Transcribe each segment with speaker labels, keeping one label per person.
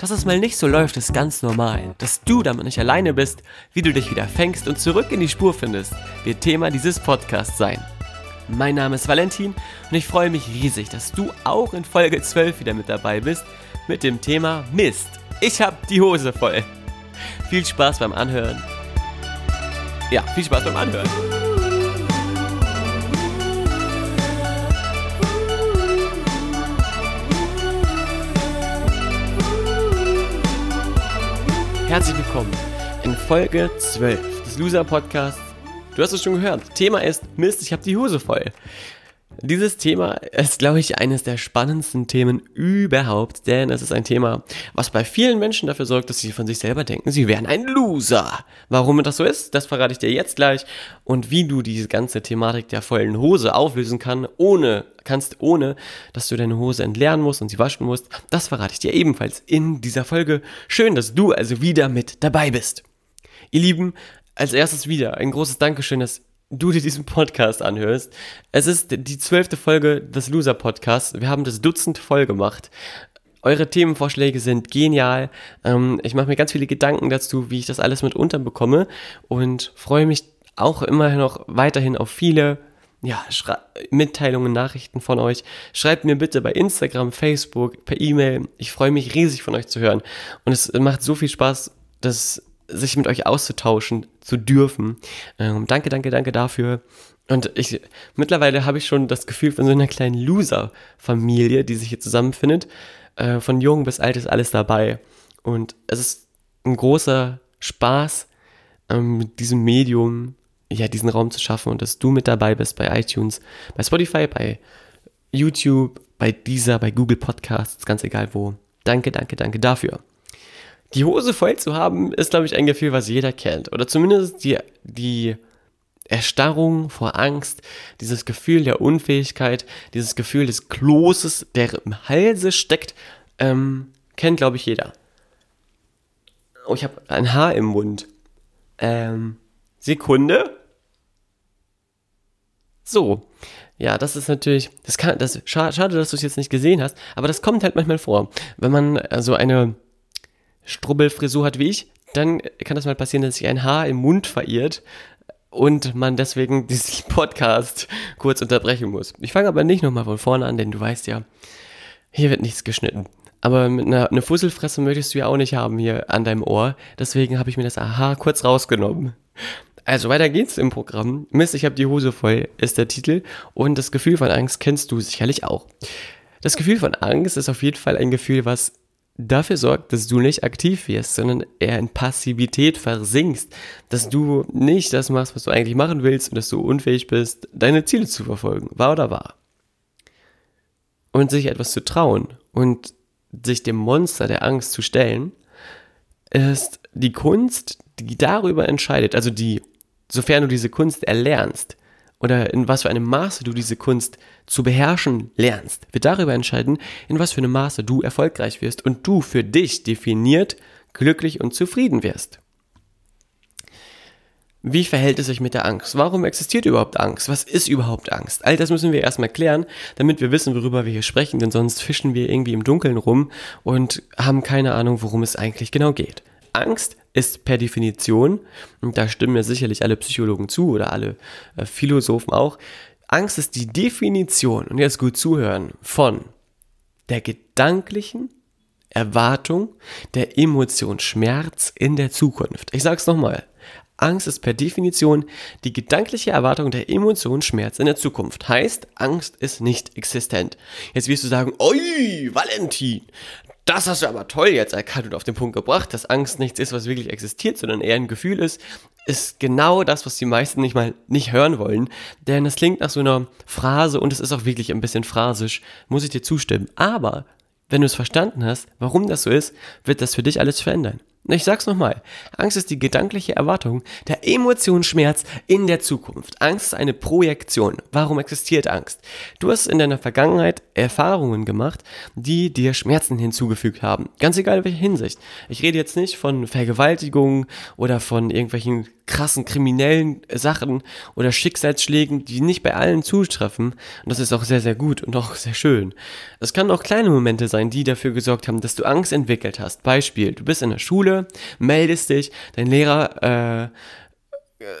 Speaker 1: Dass es mal nicht so läuft, ist ganz normal. Dass du damit nicht alleine bist, wie du dich wieder fängst und zurück in die Spur findest, wird Thema dieses Podcasts sein. Mein Name ist Valentin und ich freue mich riesig, dass du auch in Folge 12 wieder mit dabei bist mit dem Thema Mist. Ich hab die Hose voll. Viel Spaß beim Anhören. Ja, viel Spaß beim Anhören. Herzlich willkommen in Folge 12 des Loser Podcasts. Du hast es schon gehört. Thema ist Mist, ich habe die Hose voll. Dieses Thema ist, glaube ich, eines der spannendsten Themen überhaupt, denn es ist ein Thema, was bei vielen Menschen dafür sorgt, dass sie von sich selber denken, sie wären ein Loser. Warum das so ist, das verrate ich dir jetzt gleich und wie du diese ganze Thematik der vollen Hose auflösen kann, ohne, kannst, ohne, dass du deine Hose entleeren musst und sie waschen musst, das verrate ich dir ebenfalls in dieser Folge. Schön, dass du also wieder mit dabei bist. Ihr Lieben, als erstes wieder ein großes Dankeschön, dass du dir diesen Podcast anhörst. Es ist die zwölfte Folge des Loser Podcasts. Wir haben das Dutzend voll gemacht. Eure Themenvorschläge sind genial. Ähm, ich mache mir ganz viele Gedanken dazu, wie ich das alles mit unterbekomme und freue mich auch immer noch weiterhin auf viele ja, Mitteilungen, Nachrichten von euch. Schreibt mir bitte bei Instagram, Facebook, per E-Mail. Ich freue mich riesig von euch zu hören. Und es macht so viel Spaß, dass sich mit euch auszutauschen zu dürfen. Ähm, danke, danke, danke dafür. Und ich, mittlerweile habe ich schon das Gefühl von so einer kleinen Loser-Familie, die sich hier zusammenfindet. Äh, von jung bis alt ist alles dabei. Und es ist ein großer Spaß, ähm, mit diesem Medium, ja, diesen Raum zu schaffen und dass du mit dabei bist bei iTunes, bei Spotify, bei YouTube, bei dieser, bei Google Podcasts, ganz egal wo. Danke, danke, danke dafür. Die Hose voll zu haben, ist, glaube ich, ein Gefühl, was jeder kennt. Oder zumindest die, die Erstarrung vor Angst, dieses Gefühl der Unfähigkeit, dieses Gefühl des Kloses, der im Halse steckt, ähm, kennt, glaube ich, jeder. Oh, ich habe ein Haar im Mund. Ähm, Sekunde. So. Ja, das ist natürlich, das kann, das, schade, dass du es jetzt nicht gesehen hast, aber das kommt halt manchmal vor. Wenn man so also eine Strubbelfrisur hat wie ich, dann kann das mal passieren, dass sich ein Haar im Mund verirrt und man deswegen diesen Podcast kurz unterbrechen muss. Ich fange aber nicht nochmal von vorne an, denn du weißt ja, hier wird nichts geschnitten. Aber mit einer eine Fusselfresse möchtest du ja auch nicht haben hier an deinem Ohr. Deswegen habe ich mir das Aha kurz rausgenommen. Also weiter geht's im Programm. Mist, ich habe die Hose voll, ist der Titel. Und das Gefühl von Angst kennst du sicherlich auch. Das Gefühl von Angst ist auf jeden Fall ein Gefühl, was dafür sorgt, dass du nicht aktiv wirst, sondern eher in Passivität versinkst, dass du nicht das machst, was du eigentlich machen willst und dass du unfähig bist, deine Ziele zu verfolgen, wahr oder wahr. Und sich etwas zu trauen und sich dem Monster der Angst zu stellen, ist die Kunst, die darüber entscheidet, also die, sofern du diese Kunst erlernst, oder in was für einem Maße du diese Kunst zu beherrschen lernst, wird darüber entscheiden, in was für einem Maße du erfolgreich wirst und du für dich definiert glücklich und zufrieden wirst. Wie verhält es sich mit der Angst? Warum existiert überhaupt Angst? Was ist überhaupt Angst? All das müssen wir erstmal klären, damit wir wissen, worüber wir hier sprechen, denn sonst fischen wir irgendwie im Dunkeln rum und haben keine Ahnung, worum es eigentlich genau geht. Angst ist per Definition, und da stimmen mir sicherlich alle Psychologen zu oder alle äh, Philosophen auch, Angst ist die Definition, und jetzt gut zuhören, von der gedanklichen Erwartung der Emotion Schmerz in der Zukunft. Ich sag's nochmal. Angst ist per Definition die gedankliche Erwartung der Emotion Schmerz in der Zukunft. Heißt, Angst ist nicht existent. Jetzt wirst du sagen, oi, Valentin, das hast du aber toll jetzt erkannt und auf den Punkt gebracht, dass Angst nichts ist, was wirklich existiert, sondern eher ein Gefühl ist, ist genau das, was die meisten nicht mal nicht hören wollen. Denn es klingt nach so einer Phrase und es ist auch wirklich ein bisschen phrasisch, muss ich dir zustimmen. Aber wenn du es verstanden hast, warum das so ist, wird das für dich alles verändern. Ich sag's nochmal. Angst ist die gedankliche Erwartung der Emotion Schmerz in der Zukunft. Angst ist eine Projektion. Warum existiert Angst? Du hast in deiner Vergangenheit Erfahrungen gemacht, die dir Schmerzen hinzugefügt haben. Ganz egal in welcher Hinsicht. Ich rede jetzt nicht von Vergewaltigungen oder von irgendwelchen krassen kriminellen Sachen oder Schicksalsschlägen, die nicht bei allen zutreffen. Und das ist auch sehr, sehr gut und auch sehr schön. Es kann auch kleine Momente sein, die dafür gesorgt haben, dass du Angst entwickelt hast. Beispiel, du bist in der Schule, meldest dich, dein Lehrer äh,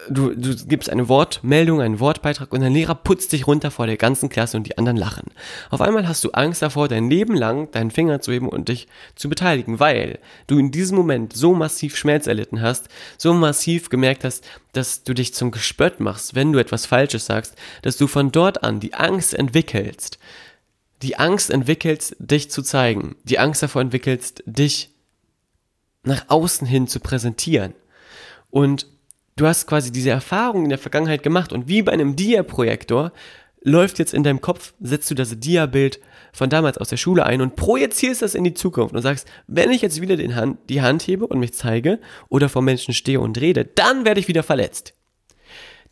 Speaker 1: du, du gibst eine Wortmeldung, einen Wortbeitrag und dein Lehrer putzt dich runter vor der ganzen Klasse und die anderen lachen. Auf einmal hast du Angst davor, dein Leben lang deinen Finger zu heben und dich zu beteiligen, weil du in diesem Moment so massiv Schmerz erlitten hast, so massiv gemerkt hast, dass du dich zum Gespött machst, wenn du etwas Falsches sagst, dass du von dort an die Angst entwickelst, die Angst entwickelst, dich zu zeigen, die Angst davor entwickelst, dich nach außen hin zu präsentieren. Und du hast quasi diese Erfahrung in der Vergangenheit gemacht und wie bei einem Dia-Projektor läuft jetzt in deinem Kopf, setzt du das Dia-Bild von damals aus der Schule ein und projizierst das in die Zukunft und sagst, wenn ich jetzt wieder Hand, die Hand hebe und mich zeige oder vor Menschen stehe und rede, dann werde ich wieder verletzt.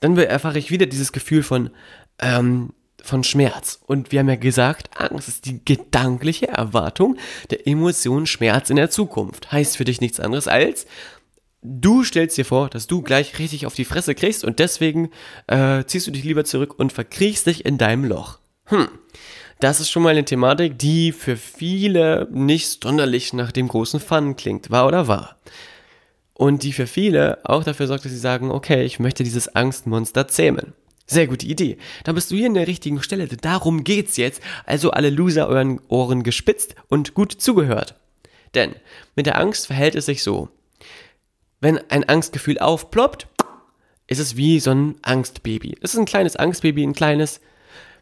Speaker 1: Dann erfahre ich wieder dieses Gefühl von, ähm, von Schmerz. Und wir haben ja gesagt, Angst ist die gedankliche Erwartung der Emotion Schmerz in der Zukunft. Heißt für dich nichts anderes als, Du stellst dir vor, dass du gleich richtig auf die Fresse kriegst und deswegen äh, ziehst du dich lieber zurück und verkriechst dich in deinem Loch. Hm. Das ist schon mal eine Thematik, die für viele nicht sonderlich nach dem großen Fun klingt, wahr oder wahr? Und die für viele auch dafür sorgt, dass sie sagen, okay, ich möchte dieses Angstmonster zähmen. Sehr gute Idee. Da bist du hier an der richtigen Stelle. Darum geht's jetzt. Also alle Loser euren Ohren gespitzt und gut zugehört. Denn mit der Angst verhält es sich so wenn ein Angstgefühl aufploppt, ist es wie so ein Angstbaby. Es ist ein kleines Angstbaby, ein kleines,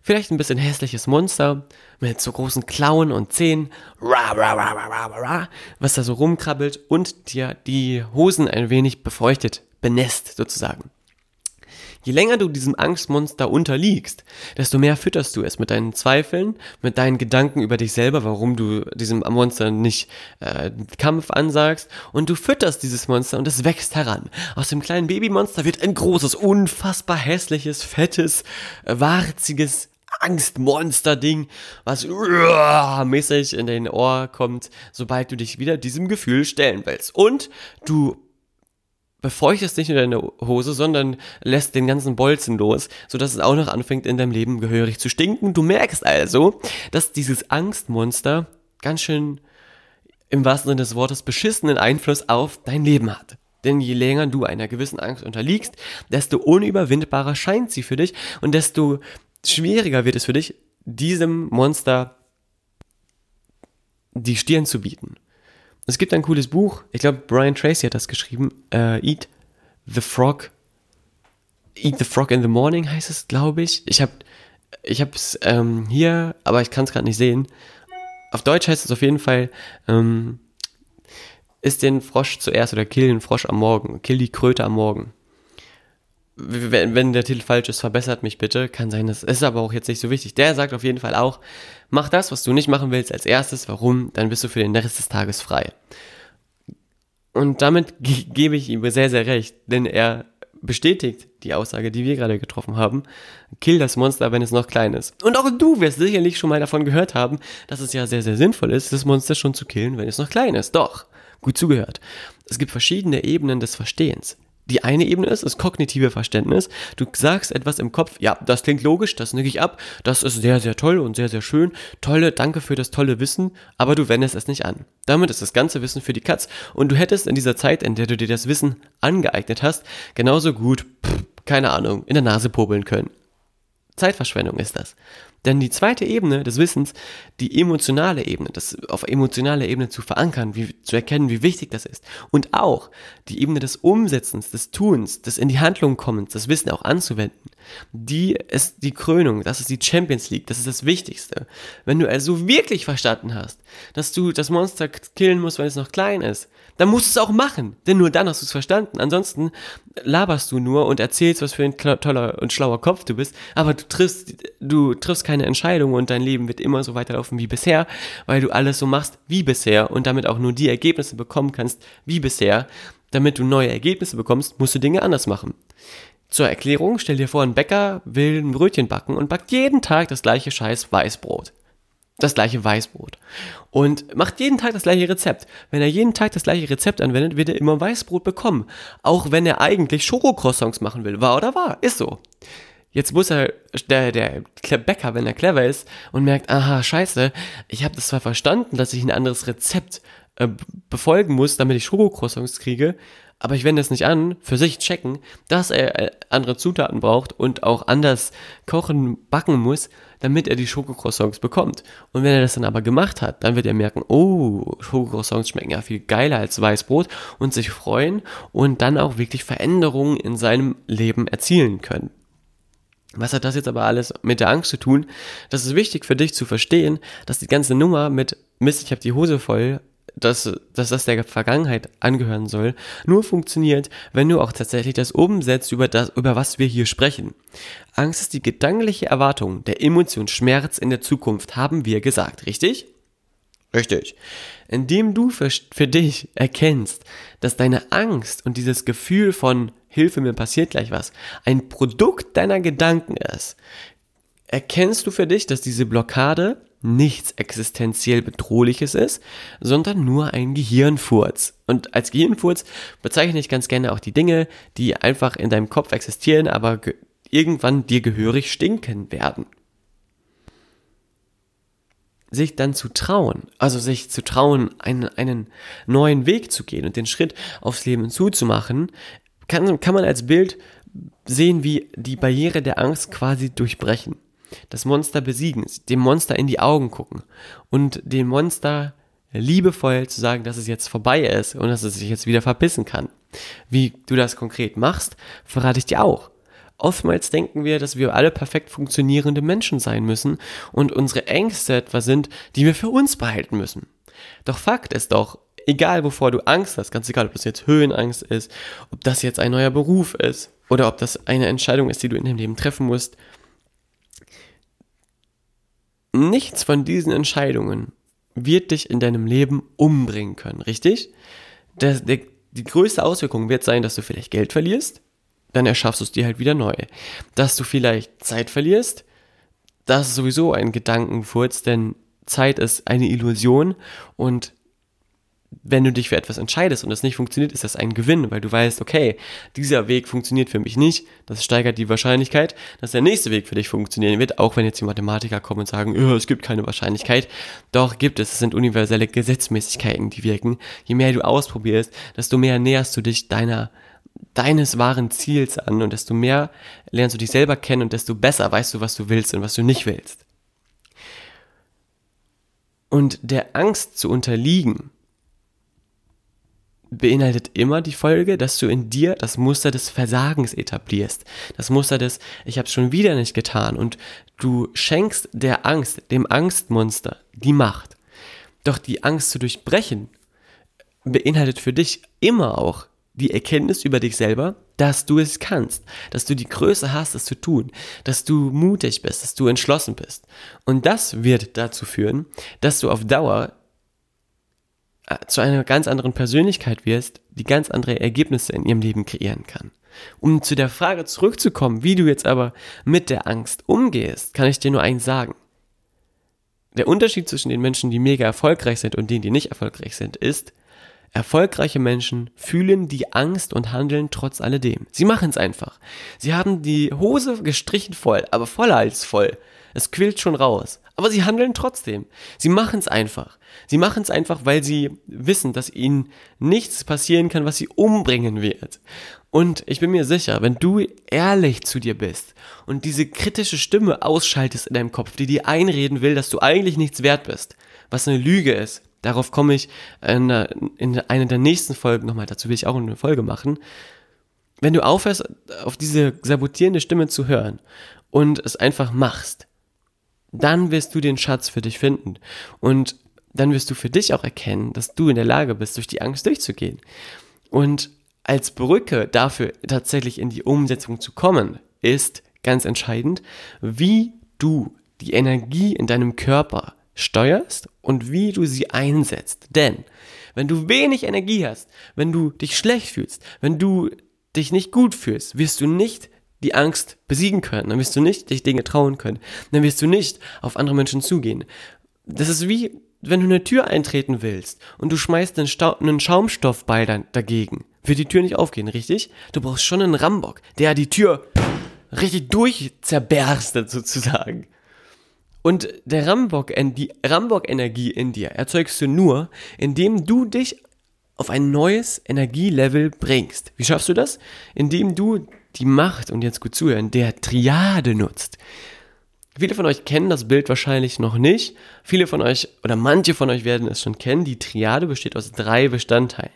Speaker 1: vielleicht ein bisschen hässliches Monster mit so großen Klauen und Zähnen, was da so rumkrabbelt und dir die Hosen ein wenig befeuchtet, benässt sozusagen. Je länger du diesem Angstmonster unterliegst, desto mehr fütterst du es mit deinen Zweifeln, mit deinen Gedanken über dich selber, warum du diesem Monster nicht äh, Kampf ansagst. Und du fütterst dieses Monster und es wächst heran. Aus dem kleinen Babymonster wird ein großes, unfassbar hässliches, fettes, warziges Angstmonster-Ding, was uh, mäßig in dein Ohr kommt, sobald du dich wieder diesem Gefühl stellen willst. Und du befeuchtest nicht nur deine Hose, sondern lässt den ganzen Bolzen los, sodass es auch noch anfängt in deinem Leben gehörig zu stinken. Du merkst also, dass dieses Angstmonster ganz schön im wahrsten Sinne des Wortes beschissenen Einfluss auf dein Leben hat. Denn je länger du einer gewissen Angst unterliegst, desto unüberwindbarer scheint sie für dich und desto schwieriger wird es für dich, diesem Monster die Stirn zu bieten. Es gibt ein cooles Buch, ich glaube, Brian Tracy hat das geschrieben, uh, Eat the Frog, Eat the Frog in the Morning heißt es, glaube ich. Ich habe ich es ähm, hier, aber ich kann es gerade nicht sehen. Auf Deutsch heißt es auf jeden Fall, ähm, isst den Frosch zuerst oder kill den Frosch am Morgen, kill die Kröte am Morgen wenn, wenn der Titel falsch ist, verbessert mich bitte. Kann sein, das ist aber auch jetzt nicht so wichtig. Der sagt auf jeden Fall auch, mach das, was du nicht machen willst, als erstes. Warum? Dann bist du für den Rest des Tages frei. Und damit ge gebe ich ihm sehr, sehr recht, denn er bestätigt die Aussage, die wir gerade getroffen haben. Kill das Monster, wenn es noch klein ist. Und auch du wirst sicherlich schon mal davon gehört haben, dass es ja sehr, sehr sinnvoll ist, das Monster schon zu killen, wenn es noch klein ist. Doch, gut zugehört. Es gibt verschiedene Ebenen des Verstehens. Die eine Ebene ist das kognitive Verständnis. Du sagst etwas im Kopf, ja, das klingt logisch, das nicke ich ab, das ist sehr, sehr toll und sehr, sehr schön. Tolle, danke für das tolle Wissen, aber du wendest es nicht an. Damit ist das ganze Wissen für die Katz und du hättest in dieser Zeit, in der du dir das Wissen angeeignet hast, genauso gut, pff, keine Ahnung, in der Nase popeln können. Zeitverschwendung ist das. Denn die zweite Ebene des Wissens, die emotionale Ebene, das auf emotionaler Ebene zu verankern, wie, zu erkennen, wie wichtig das ist. Und auch die Ebene des Umsetzens, des Tuns, des in die Handlung kommens, das Wissen auch anzuwenden, die ist die Krönung, das ist die Champions League, das ist das Wichtigste. Wenn du also wirklich verstanden hast, dass du das Monster killen musst, weil es noch klein ist, dann musst du es auch machen, denn nur dann hast du es verstanden. Ansonsten laberst du nur und erzählst, was für ein toller und schlauer Kopf du bist, aber du triffst, du triffst keine Entscheidung und dein Leben wird immer so weiterlaufen wie bisher, weil du alles so machst wie bisher und damit auch nur die Ergebnisse bekommen kannst wie bisher. Damit du neue Ergebnisse bekommst, musst du Dinge anders machen. Zur Erklärung, stell dir vor, ein Bäcker will ein Brötchen backen und backt jeden Tag das gleiche scheiß Weißbrot das gleiche Weißbrot und macht jeden Tag das gleiche Rezept. Wenn er jeden Tag das gleiche Rezept anwendet, wird er immer Weißbrot bekommen. Auch wenn er eigentlich Schokocroissants machen will. War oder war? Ist so. Jetzt muss er, der, der Bäcker, wenn er clever ist und merkt, aha, scheiße, ich habe das zwar verstanden, dass ich ein anderes Rezept äh, befolgen muss, damit ich Schokocroissants kriege, aber ich wende es nicht an, für sich checken, dass er äh, andere Zutaten braucht und auch anders kochen, backen muss, damit er die Schokocroissants bekommt. Und wenn er das dann aber gemacht hat, dann wird er merken, oh, Schokocroissants schmecken ja viel geiler als Weißbrot und sich freuen und dann auch wirklich Veränderungen in seinem Leben erzielen können. Was hat das jetzt aber alles mit der Angst zu tun? Das ist wichtig für dich zu verstehen, dass die ganze Nummer mit Mist, ich habe die Hose voll dass, dass das der Vergangenheit angehören soll, nur funktioniert, wenn du auch tatsächlich das umsetzt, über das, über was wir hier sprechen. Angst ist die gedankliche Erwartung der Emotion Schmerz in der Zukunft, haben wir gesagt, richtig? Richtig. Indem du für, für dich erkennst, dass deine Angst und dieses Gefühl von Hilfe, mir passiert gleich was, ein Produkt deiner Gedanken ist, erkennst du für dich, dass diese Blockade nichts existenziell Bedrohliches ist, sondern nur ein Gehirnfurz. Und als Gehirnfurz bezeichne ich ganz gerne auch die Dinge, die einfach in deinem Kopf existieren, aber irgendwann dir gehörig stinken werden. Sich dann zu trauen, also sich zu trauen, einen, einen neuen Weg zu gehen und den Schritt aufs Leben zuzumachen, kann, kann man als Bild sehen, wie die Barriere der Angst quasi durchbrechen das Monster besiegen, dem Monster in die Augen gucken und dem Monster liebevoll zu sagen, dass es jetzt vorbei ist und dass es sich jetzt wieder verpissen kann. Wie du das konkret machst, verrate ich dir auch. Oftmals denken wir, dass wir alle perfekt funktionierende Menschen sein müssen und unsere Ängste etwas sind, die wir für uns behalten müssen. Doch Fakt ist doch, egal wovor du Angst hast, ganz egal, ob das jetzt Höhenangst ist, ob das jetzt ein neuer Beruf ist oder ob das eine Entscheidung ist, die du in deinem Leben treffen musst, nichts von diesen Entscheidungen wird dich in deinem Leben umbringen können, richtig? Das, der, die größte Auswirkung wird sein, dass du vielleicht Geld verlierst, dann erschaffst du es dir halt wieder neu. Dass du vielleicht Zeit verlierst, das ist sowieso ein Gedankenfurz, denn Zeit ist eine Illusion und wenn du dich für etwas entscheidest und es nicht funktioniert, ist das ein Gewinn, weil du weißt, okay, dieser Weg funktioniert für mich nicht. Das steigert die Wahrscheinlichkeit, dass der nächste Weg für dich funktionieren wird, auch wenn jetzt die Mathematiker kommen und sagen, oh, es gibt keine Wahrscheinlichkeit. Doch gibt es, es sind universelle Gesetzmäßigkeiten, die wirken. Je mehr du ausprobierst, desto mehr näherst du dich deiner deines wahren Ziels an und desto mehr lernst du dich selber kennen und desto besser weißt du, was du willst und was du nicht willst. Und der Angst zu unterliegen, beinhaltet immer die Folge, dass du in dir das Muster des Versagens etablierst. Das Muster des, ich habe es schon wieder nicht getan. Und du schenkst der Angst, dem Angstmonster, die Macht. Doch die Angst zu durchbrechen beinhaltet für dich immer auch die Erkenntnis über dich selber, dass du es kannst, dass du die Größe hast, es zu tun, dass du mutig bist, dass du entschlossen bist. Und das wird dazu führen, dass du auf Dauer zu einer ganz anderen Persönlichkeit wirst, die ganz andere Ergebnisse in ihrem Leben kreieren kann. Um zu der Frage zurückzukommen, wie du jetzt aber mit der Angst umgehst, kann ich dir nur eins sagen. Der Unterschied zwischen den Menschen, die mega erfolgreich sind und denen, die nicht erfolgreich sind, ist, erfolgreiche Menschen fühlen die Angst und handeln trotz alledem. Sie machen es einfach. Sie haben die Hose gestrichen voll, aber voller als voll. Es quillt schon raus. Aber sie handeln trotzdem. Sie machen es einfach. Sie machen es einfach, weil sie wissen, dass ihnen nichts passieren kann, was sie umbringen wird. Und ich bin mir sicher, wenn du ehrlich zu dir bist und diese kritische Stimme ausschaltest in deinem Kopf, die dir einreden will, dass du eigentlich nichts wert bist, was eine Lüge ist, darauf komme ich in, in einer der nächsten Folgen nochmal, dazu will ich auch eine Folge machen. Wenn du aufhörst, auf diese sabotierende Stimme zu hören und es einfach machst, dann wirst du den Schatz für dich finden. Und dann wirst du für dich auch erkennen, dass du in der Lage bist, durch die Angst durchzugehen. Und als Brücke dafür tatsächlich in die Umsetzung zu kommen, ist ganz entscheidend, wie du die Energie in deinem Körper steuerst und wie du sie einsetzt. Denn wenn du wenig Energie hast, wenn du dich schlecht fühlst, wenn du dich nicht gut fühlst, wirst du nicht die Angst besiegen können, dann wirst du nicht dich Dinge trauen können, dann wirst du nicht auf andere Menschen zugehen. Das ist wie, wenn du eine Tür eintreten willst und du schmeißt einen, Stau einen Schaumstoffball dann dagegen, wird die Tür nicht aufgehen, richtig? Du brauchst schon einen Rambock, der die Tür richtig durchzerberstet sozusagen. Und der Rambock, die Rambock-Energie in dir erzeugst du nur, indem du dich auf ein neues Energielevel bringst. Wie schaffst du das? Indem du die Macht, und jetzt gut zuhören, der Triade nutzt. Viele von euch kennen das Bild wahrscheinlich noch nicht. Viele von euch oder manche von euch werden es schon kennen. Die Triade besteht aus drei Bestandteilen.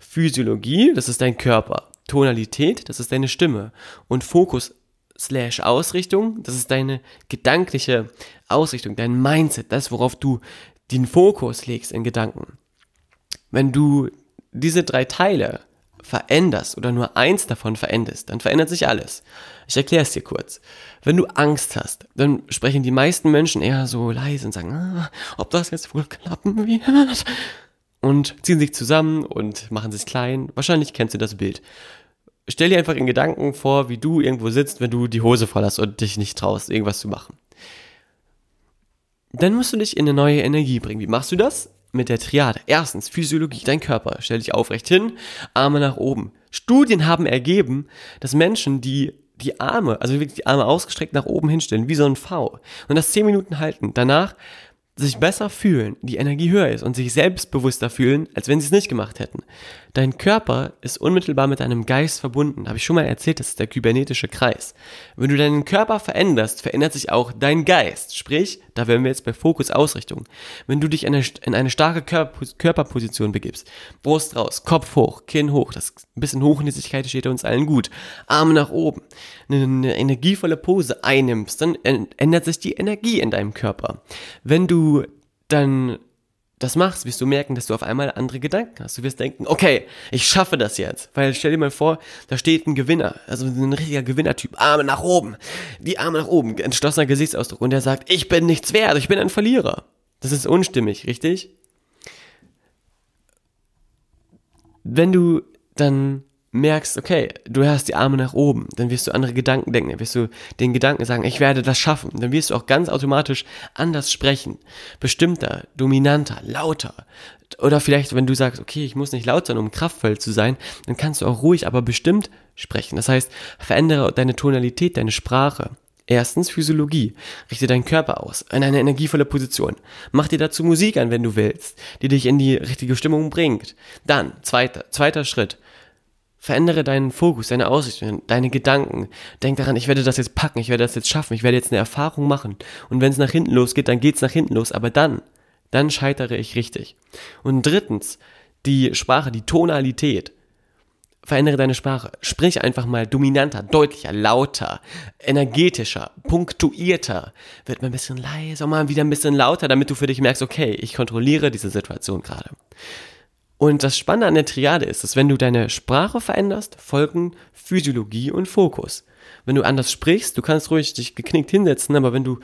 Speaker 1: Physiologie, das ist dein Körper. Tonalität, das ist deine Stimme. Und Fokus slash Ausrichtung, das ist deine gedankliche Ausrichtung, dein Mindset, das, worauf du den Fokus legst in Gedanken. Wenn du diese drei Teile veränderst oder nur eins davon veränderst, dann verändert sich alles. Ich erkläre es dir kurz. Wenn du Angst hast, dann sprechen die meisten Menschen eher so leise und sagen, ah, ob das jetzt wohl klappen wird. Und ziehen sich zusammen und machen sich klein. Wahrscheinlich kennst du das Bild. Stell dir einfach in Gedanken vor, wie du irgendwo sitzt, wenn du die Hose voll hast und dich nicht traust, irgendwas zu machen. Dann musst du dich in eine neue Energie bringen. Wie machst du das? Mit der Triade. Erstens, Physiologie, dein Körper. Stell dich aufrecht hin, Arme nach oben. Studien haben ergeben, dass Menschen, die die Arme, also wirklich die Arme ausgestreckt nach oben hinstellen, wie so ein V, und das 10 Minuten halten, danach sich besser fühlen, die Energie höher ist und sich selbstbewusster fühlen, als wenn sie es nicht gemacht hätten. Dein Körper ist unmittelbar mit deinem Geist verbunden. Habe ich schon mal erzählt, das ist der kybernetische Kreis. Wenn du deinen Körper veränderst, verändert sich auch dein Geist. Sprich, da wären wir jetzt bei Fokus Ausrichtung. Wenn du dich in eine, in eine starke Körperposition begibst, Brust raus, Kopf hoch, Kinn hoch, das bisschen Hochnäsigkeit steht uns allen gut, Arme nach oben, eine, eine energievolle Pose einnimmst, dann ändert sich die Energie in deinem Körper. Wenn du dann das machst, wirst du merken, dass du auf einmal andere Gedanken hast. Du wirst denken, okay, ich schaffe das jetzt. Weil stell dir mal vor, da steht ein Gewinner, also ein richtiger Gewinnertyp, Arme nach oben, die Arme nach oben, entschlossener Gesichtsausdruck und der sagt, ich bin nichts wert, ich bin ein Verlierer. Das ist unstimmig, richtig? Wenn du dann merkst, okay, du hast die Arme nach oben, dann wirst du andere Gedanken denken, dann wirst du den Gedanken sagen, ich werde das schaffen, dann wirst du auch ganz automatisch anders sprechen, bestimmter, dominanter, lauter. Oder vielleicht, wenn du sagst, okay, ich muss nicht laut sein, um kraftvoll zu sein, dann kannst du auch ruhig, aber bestimmt sprechen. Das heißt, verändere deine Tonalität, deine Sprache. Erstens Physiologie. Richte deinen Körper aus in eine energievolle Position. Mach dir dazu Musik an, wenn du willst, die dich in die richtige Stimmung bringt. Dann, zweiter, zweiter Schritt. Verändere deinen Fokus, deine Ausrichtung, deine Gedanken. Denk daran, ich werde das jetzt packen, ich werde das jetzt schaffen, ich werde jetzt eine Erfahrung machen. Und wenn es nach hinten losgeht, dann geht es nach hinten los. Aber dann, dann scheitere ich richtig. Und drittens, die Sprache, die Tonalität. Verändere deine Sprache. Sprich einfach mal dominanter, deutlicher, lauter, energetischer, punktuierter. Wird mal ein bisschen leiser, mal wieder ein bisschen lauter, damit du für dich merkst, okay, ich kontrolliere diese Situation gerade. Und das Spannende an der Triade ist, dass wenn du deine Sprache veränderst, folgen Physiologie und Fokus. Wenn du anders sprichst, du kannst ruhig dich geknickt hinsetzen, aber wenn du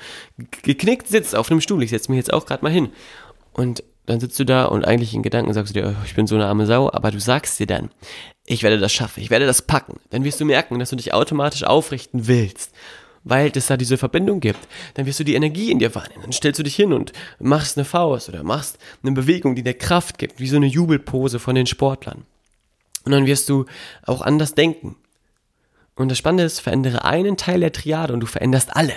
Speaker 1: geknickt sitzt auf einem Stuhl, ich setze mich jetzt auch gerade mal hin, und dann sitzt du da und eigentlich in Gedanken sagst du dir, oh, ich bin so eine arme Sau, aber du sagst dir dann, ich werde das schaffen, ich werde das packen. Dann wirst du merken, dass du dich automatisch aufrichten willst weil es da diese Verbindung gibt, dann wirst du die Energie in dir wahrnehmen. Dann stellst du dich hin und machst eine Faust oder machst eine Bewegung, die dir Kraft gibt, wie so eine Jubelpose von den Sportlern. Und dann wirst du auch anders denken. Und das Spannende ist, verändere einen Teil der Triade und du veränderst alle.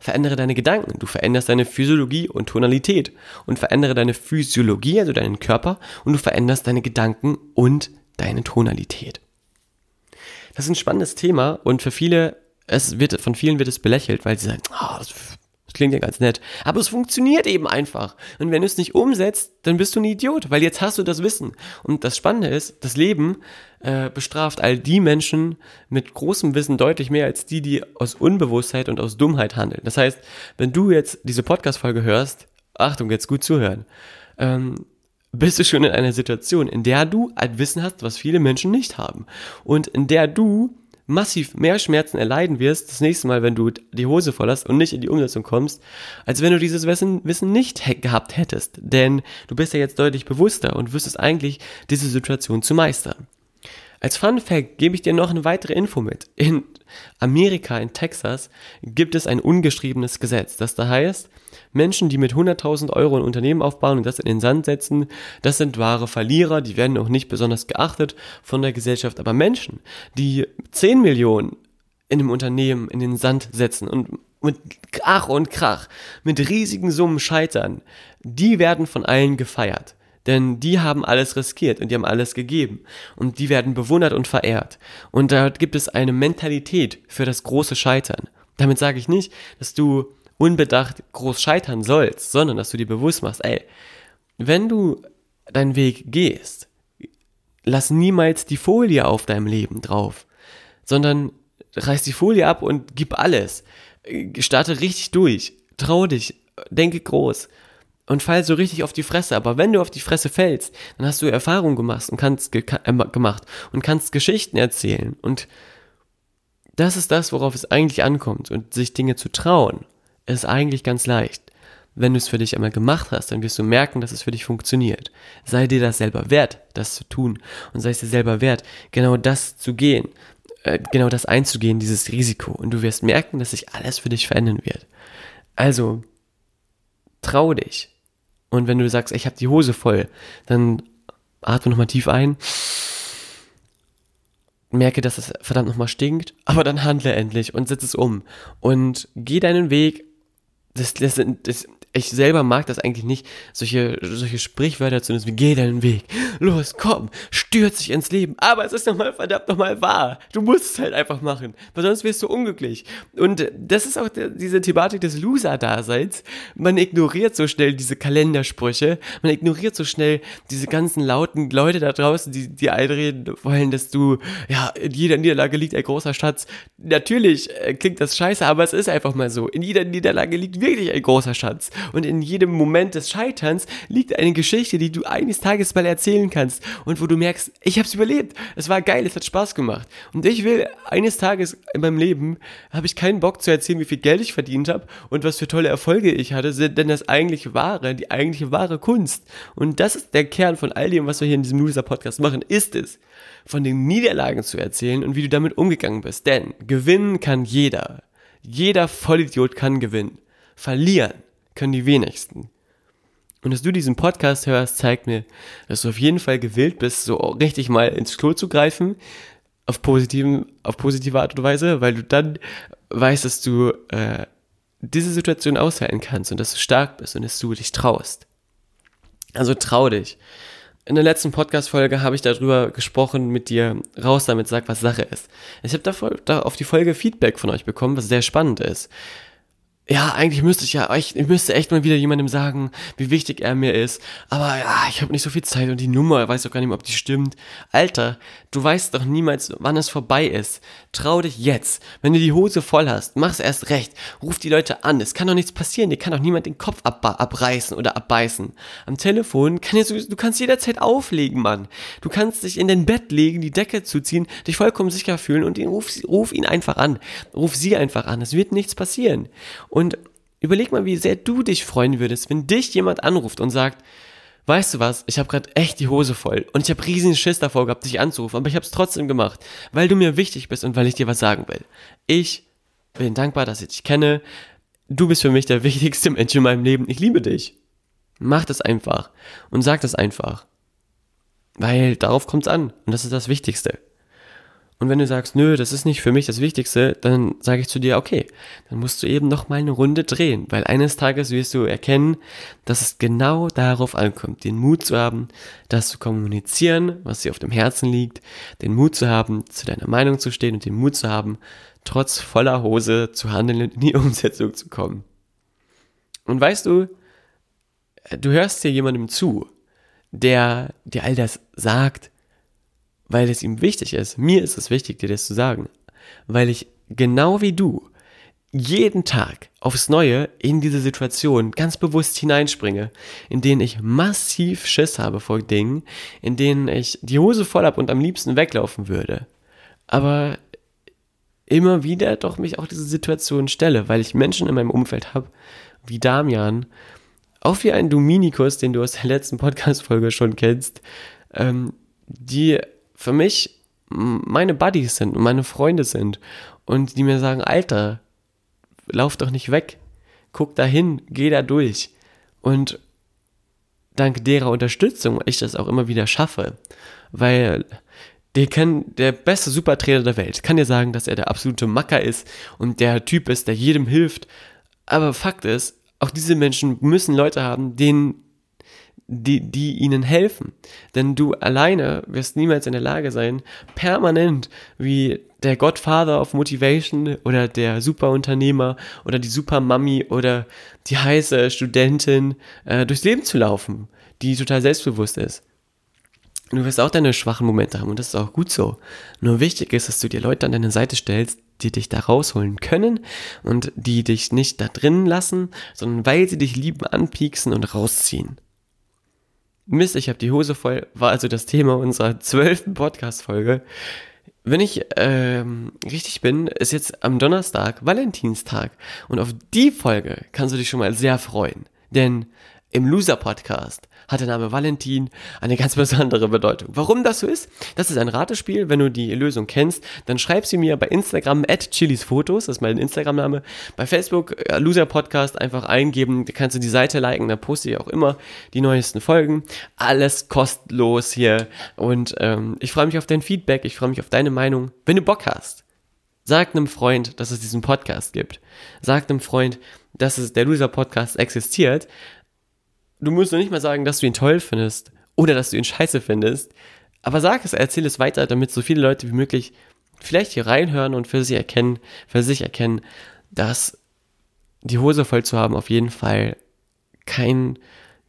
Speaker 1: Verändere deine Gedanken, du veränderst deine Physiologie und Tonalität und verändere deine Physiologie, also deinen Körper und du veränderst deine Gedanken und deine Tonalität. Das ist ein spannendes Thema und für viele es wird, von vielen wird es belächelt, weil sie sagen, oh, das, das klingt ja ganz nett. Aber es funktioniert eben einfach. Und wenn du es nicht umsetzt, dann bist du ein Idiot, weil jetzt hast du das Wissen. Und das Spannende ist, das Leben äh, bestraft all die Menschen mit großem Wissen deutlich mehr als die, die aus Unbewusstheit und aus Dummheit handeln. Das heißt, wenn du jetzt diese Podcast-Folge hörst, Achtung, jetzt gut zuhören, ähm, bist du schon in einer Situation, in der du ein Wissen hast, was viele Menschen nicht haben. Und in der du massiv mehr Schmerzen erleiden wirst, das nächste Mal, wenn du die Hose voll hast und nicht in die Umsetzung kommst, als wenn du dieses Wissen, nicht gehabt hättest. Denn du bist ja jetzt deutlich bewusster und wüsstest eigentlich, diese Situation zu meistern. Als Fun Fact gebe ich dir noch eine weitere Info mit. In Amerika, in Texas, gibt es ein ungeschriebenes Gesetz, das da heißt, Menschen, die mit 100.000 Euro ein Unternehmen aufbauen und das in den Sand setzen, das sind wahre Verlierer, die werden auch nicht besonders geachtet von der Gesellschaft. Aber Menschen, die 10 Millionen in einem Unternehmen in den Sand setzen und mit Krach und Krach, mit riesigen Summen scheitern, die werden von allen gefeiert. Denn die haben alles riskiert und die haben alles gegeben. Und die werden bewundert und verehrt. Und da gibt es eine Mentalität für das große Scheitern. Damit sage ich nicht, dass du unbedacht groß scheitern sollst, sondern dass du dir bewusst machst, ey, wenn du deinen Weg gehst, lass niemals die Folie auf deinem Leben drauf, sondern reiß die Folie ab und gib alles. Starte richtig durch. Trau dich. Denke groß und fall so richtig auf die Fresse. Aber wenn du auf die Fresse fällst, dann hast du Erfahrung gemacht und kannst ge äh, gemacht und kannst Geschichten erzählen. Und das ist das, worauf es eigentlich ankommt. Und sich Dinge zu trauen, ist eigentlich ganz leicht. Wenn du es für dich einmal gemacht hast, dann wirst du merken, dass es für dich funktioniert. Sei dir das selber wert, das zu tun. Und sei es dir selber wert, genau das zu gehen. Äh, genau das einzugehen, dieses Risiko. Und du wirst merken, dass sich alles für dich verändern wird. Also, trau dich. Und wenn du sagst, ich habe die Hose voll, dann atme nochmal tief ein, merke, dass es verdammt nochmal stinkt, aber dann handle endlich und setz es um. Und geh deinen Weg. Das, das, das, ich selber mag das eigentlich nicht, solche, solche Sprichwörter zu nutzen, wie geh deinen Weg, los, komm, stürz dich ins Leben, aber es ist nochmal verdammt nochmal wahr. Du musst es halt einfach machen, weil sonst wirst du unglücklich. Und das ist auch diese Thematik des Loser-Daseins. Man ignoriert so schnell diese Kalendersprüche, man ignoriert so schnell diese ganzen lauten Leute da draußen, die, die einreden wollen, dass du, ja, in jeder Niederlage liegt ein großer Schatz. Natürlich äh, klingt das scheiße, aber es ist einfach mal so. In jeder Niederlage liegt wirklich ein großer Schatz. Und in jedem Moment des Scheiterns liegt eine Geschichte, die du eines Tages mal erzählen kannst und wo du merkst, ich habe es überlebt. Es war geil, es hat Spaß gemacht. Und ich will eines Tages in meinem Leben habe ich keinen Bock zu erzählen, wie viel Geld ich verdient habe und was für tolle Erfolge ich hatte, denn das eigentliche wahre, die eigentliche wahre Kunst. Und das ist der Kern von all dem, was wir hier in diesem Loser Podcast machen, ist es, von den Niederlagen zu erzählen und wie du damit umgegangen bist. Denn gewinnen kann jeder. Jeder Vollidiot kann gewinnen. Verlieren können die wenigsten. Und dass du diesen Podcast hörst, zeigt mir, dass du auf jeden Fall gewillt bist, so richtig mal ins Klo zu greifen, auf, positiven, auf positive Art und Weise, weil du dann weißt, dass du äh, diese Situation aushalten kannst und dass du stark bist und dass du dich traust. Also trau dich. In der letzten Podcast-Folge habe ich darüber gesprochen mit dir, raus damit, sag, was Sache ist. Ich habe da, da auf die Folge Feedback von euch bekommen, was sehr spannend ist ja, eigentlich müsste ich ja, ich, ich müsste echt mal wieder jemandem sagen, wie wichtig er mir ist. Aber ja, ich habe nicht so viel Zeit und die Nummer, weiß doch gar nicht mehr, ob die stimmt. Alter, du weißt doch niemals, wann es vorbei ist. Trau dich jetzt. Wenn du die Hose voll hast, mach's erst recht. Ruf die Leute an. Es kann doch nichts passieren. Dir kann doch niemand den Kopf ab abreißen oder abbeißen. Am Telefon kann jetzt, du kannst jederzeit auflegen, Mann. Du kannst dich in dein Bett legen, die Decke zuziehen, dich vollkommen sicher fühlen und ihn, ruf, ruf ihn einfach an. Ruf sie einfach an. Es wird nichts passieren. Und überleg mal, wie sehr du dich freuen würdest, wenn dich jemand anruft und sagt, weißt du was, ich habe gerade echt die Hose voll und ich habe riesigen Schiss davor gehabt, dich anzurufen, aber ich habe es trotzdem gemacht, weil du mir wichtig bist und weil ich dir was sagen will. Ich bin dankbar, dass ich dich kenne. Du bist für mich der wichtigste Mensch in meinem Leben. Ich liebe dich. Mach das einfach und sag das einfach. Weil darauf kommt es an und das ist das Wichtigste. Und wenn du sagst, nö, das ist nicht für mich das Wichtigste, dann sage ich zu dir, okay, dann musst du eben noch mal eine Runde drehen, weil eines Tages wirst du erkennen, dass es genau darauf ankommt, den Mut zu haben, das zu kommunizieren, was dir auf dem Herzen liegt, den Mut zu haben, zu deiner Meinung zu stehen und den Mut zu haben, trotz voller Hose zu handeln und in die Umsetzung zu kommen. Und weißt du, du hörst hier jemandem zu, der dir all das sagt, weil es ihm wichtig ist. Mir ist es wichtig, dir das zu sagen, weil ich genau wie du jeden Tag aufs Neue in diese Situation ganz bewusst hineinspringe, in denen ich massiv Schiss habe vor Dingen, in denen ich die Hose voll habe und am liebsten weglaufen würde. Aber immer wieder doch mich auch diese Situation stelle, weil ich Menschen in meinem Umfeld habe, wie Damian, auch wie ein Dominikus, den du aus der letzten Podcast-Folge schon kennst, ähm, die für mich meine Buddies sind und meine Freunde sind und die mir sagen, Alter, lauf doch nicht weg, guck da hin, geh da durch. Und dank derer Unterstützung ich das auch immer wieder schaffe, weil der kann, der beste Supertrainer der Welt kann dir sagen, dass er der absolute Macker ist und der Typ ist, der jedem hilft. Aber Fakt ist, auch diese Menschen müssen Leute haben, denen die, die ihnen helfen. Denn du alleine wirst niemals in der Lage sein, permanent wie der Godfather of Motivation oder der Superunternehmer oder die Supermami oder die heiße Studentin äh, durchs Leben zu laufen, die total selbstbewusst ist. Du wirst auch deine schwachen Momente haben und das ist auch gut so. Nur wichtig ist, dass du dir Leute an deine Seite stellst, die dich da rausholen können und die dich nicht da drin lassen, sondern weil sie dich lieben, anpieksen und rausziehen. Mist, ich habe die Hose voll, war also das Thema unserer zwölften Podcast-Folge. Wenn ich ähm, richtig bin, ist jetzt am Donnerstag Valentinstag und auf die Folge kannst du dich schon mal sehr freuen. Denn im Loser Podcast hat der Name Valentin eine ganz besondere Bedeutung. Warum das so ist? Das ist ein Ratespiel. Wenn du die Lösung kennst, dann schreib sie mir bei Instagram at chilisfotos, das ist mein Instagram-Name. Bei Facebook äh, Loser Podcast einfach eingeben, da kannst du die Seite liken, da poste ich auch immer die neuesten Folgen. Alles kostenlos hier und ähm, ich freue mich auf dein Feedback, ich freue mich auf deine Meinung. Wenn du Bock hast, sag einem Freund, dass es diesen Podcast gibt. Sag einem Freund, dass es der Loser Podcast existiert du musst noch nicht mal sagen, dass du ihn toll findest oder dass du ihn scheiße findest. Aber sag es, erzähl es weiter, damit so viele Leute wie möglich vielleicht hier reinhören und für sich erkennen, für sich erkennen, dass die Hose voll zu haben auf jeden Fall kein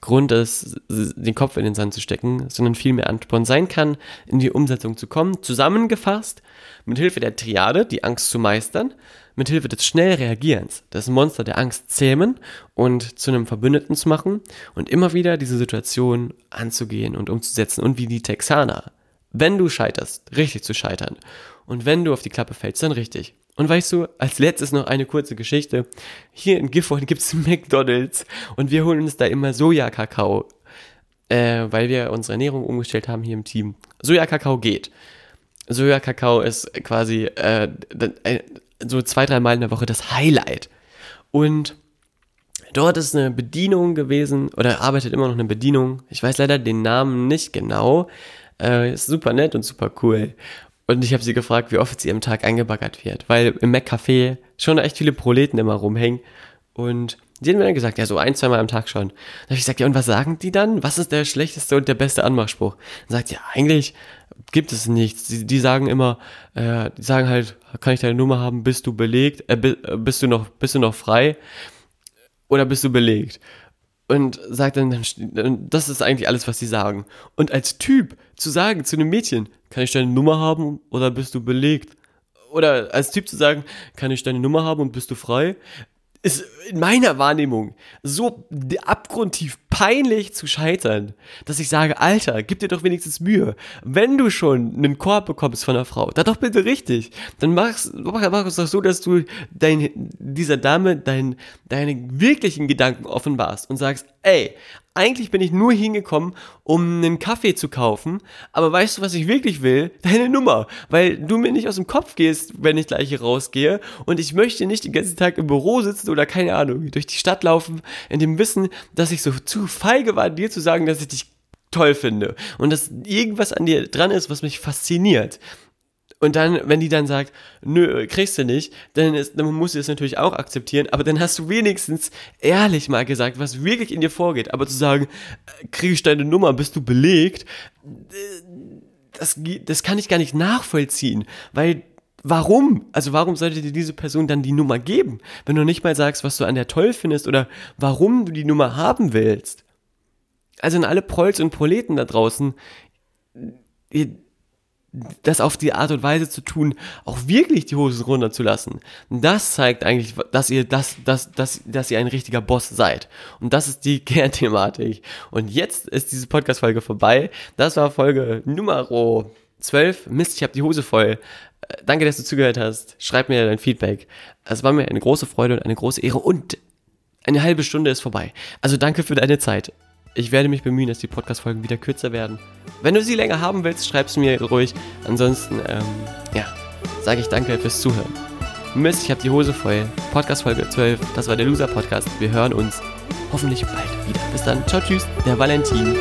Speaker 1: Grund ist, den Kopf in den Sand zu stecken, sondern vielmehr Ansporn sein kann, in die Umsetzung zu kommen. Zusammengefasst, mit Hilfe der Triade die Angst zu meistern, mit Hilfe des Schnellreagierens das Monster der Angst zähmen und zu einem Verbündeten zu machen und immer wieder diese Situation anzugehen und umzusetzen und wie die Texaner, wenn du scheiterst, richtig zu scheitern und wenn du auf die Klappe fällst, dann richtig. Und weißt du, als letztes noch eine kurze Geschichte. Hier in Gifhorn gibt es McDonalds und wir holen uns da immer Sojakakao, äh, weil wir unsere Ernährung umgestellt haben hier im Team. Sojakakao geht. Sojakakao ist quasi äh, so zwei, drei Mal in der Woche das Highlight. Und dort ist eine Bedienung gewesen, oder arbeitet immer noch eine Bedienung. Ich weiß leider den Namen nicht genau. Äh, ist super nett und super cool. Und ich habe sie gefragt, wie oft sie am Tag eingebaggert wird, weil im Mac-Café schon echt viele Proleten immer rumhängen. Und die haben mir dann gesagt, ja, so ein, zwei Mal am Tag schon. Dann habe ich gesagt, ja, und was sagen die dann? Was ist der schlechteste und der beste Anmachspruch? Dann sagt ja, eigentlich gibt es nichts. Die, die sagen immer, äh, die sagen halt, kann ich deine Nummer haben, bist du belegt, äh, äh, bist du noch, bist du noch frei oder bist du belegt? Und sagt dann, das ist eigentlich alles, was sie sagen. Und als Typ zu sagen zu einem Mädchen, kann ich deine Nummer haben oder bist du belegt? Oder als Typ zu sagen, kann ich deine Nummer haben und bist du frei? Ist in meiner Wahrnehmung so abgrundtief peinlich zu scheitern, dass ich sage, Alter, gib dir doch wenigstens Mühe. Wenn du schon einen Korb bekommst von einer Frau, dann doch bitte richtig. Dann mach's, mach, mach es doch so, dass du dein, dieser Dame dein, deine wirklichen Gedanken offenbarst und sagst, ey, eigentlich bin ich nur hingekommen, um einen Kaffee zu kaufen, aber weißt du, was ich wirklich will? Deine Nummer, weil du mir nicht aus dem Kopf gehst, wenn ich gleich hier rausgehe und ich möchte nicht den ganzen Tag im Büro sitzen oder keine Ahnung, durch die Stadt laufen, in dem Wissen, dass ich so zu feige war, dir zu sagen, dass ich dich toll finde und dass irgendwas an dir dran ist, was mich fasziniert. Und dann, wenn die dann sagt, nö, kriegst du nicht, dann, ist, dann musst du das natürlich auch akzeptieren, aber dann hast du wenigstens ehrlich mal gesagt, was wirklich in dir vorgeht. Aber zu sagen, äh, kriege ich deine Nummer, bist du belegt, das, das kann ich gar nicht nachvollziehen, weil warum? Also warum sollte dir diese Person dann die Nummer geben, wenn du nicht mal sagst, was du an der toll findest oder warum du die Nummer haben willst? Also in alle Prolls und Proleten da draußen, ihr, das auf die Art und Weise zu tun, auch wirklich die Hosen runterzulassen, das zeigt eigentlich, dass ihr das, dass, dass, dass ihr ein richtiger Boss seid. Und das ist die Kernthematik. Und jetzt ist diese Podcast-Folge vorbei. Das war Folge Nummer 12. Mist, ich habe die Hose voll. Äh, danke, dass du zugehört hast. Schreib mir dein Feedback. Es war mir eine große Freude und eine große Ehre und eine halbe Stunde ist vorbei. Also danke für deine Zeit. Ich werde mich bemühen, dass die Podcast-Folgen wieder kürzer werden. Wenn du sie länger haben willst, schreib es mir ruhig. Ansonsten, ähm, ja, sage ich danke fürs Zuhören. Mist, ich habe die Hose voll. Podcast Folge 12, das war der Loser Podcast. Wir hören uns hoffentlich bald wieder. Bis dann, ciao, tschüss, der Valentin.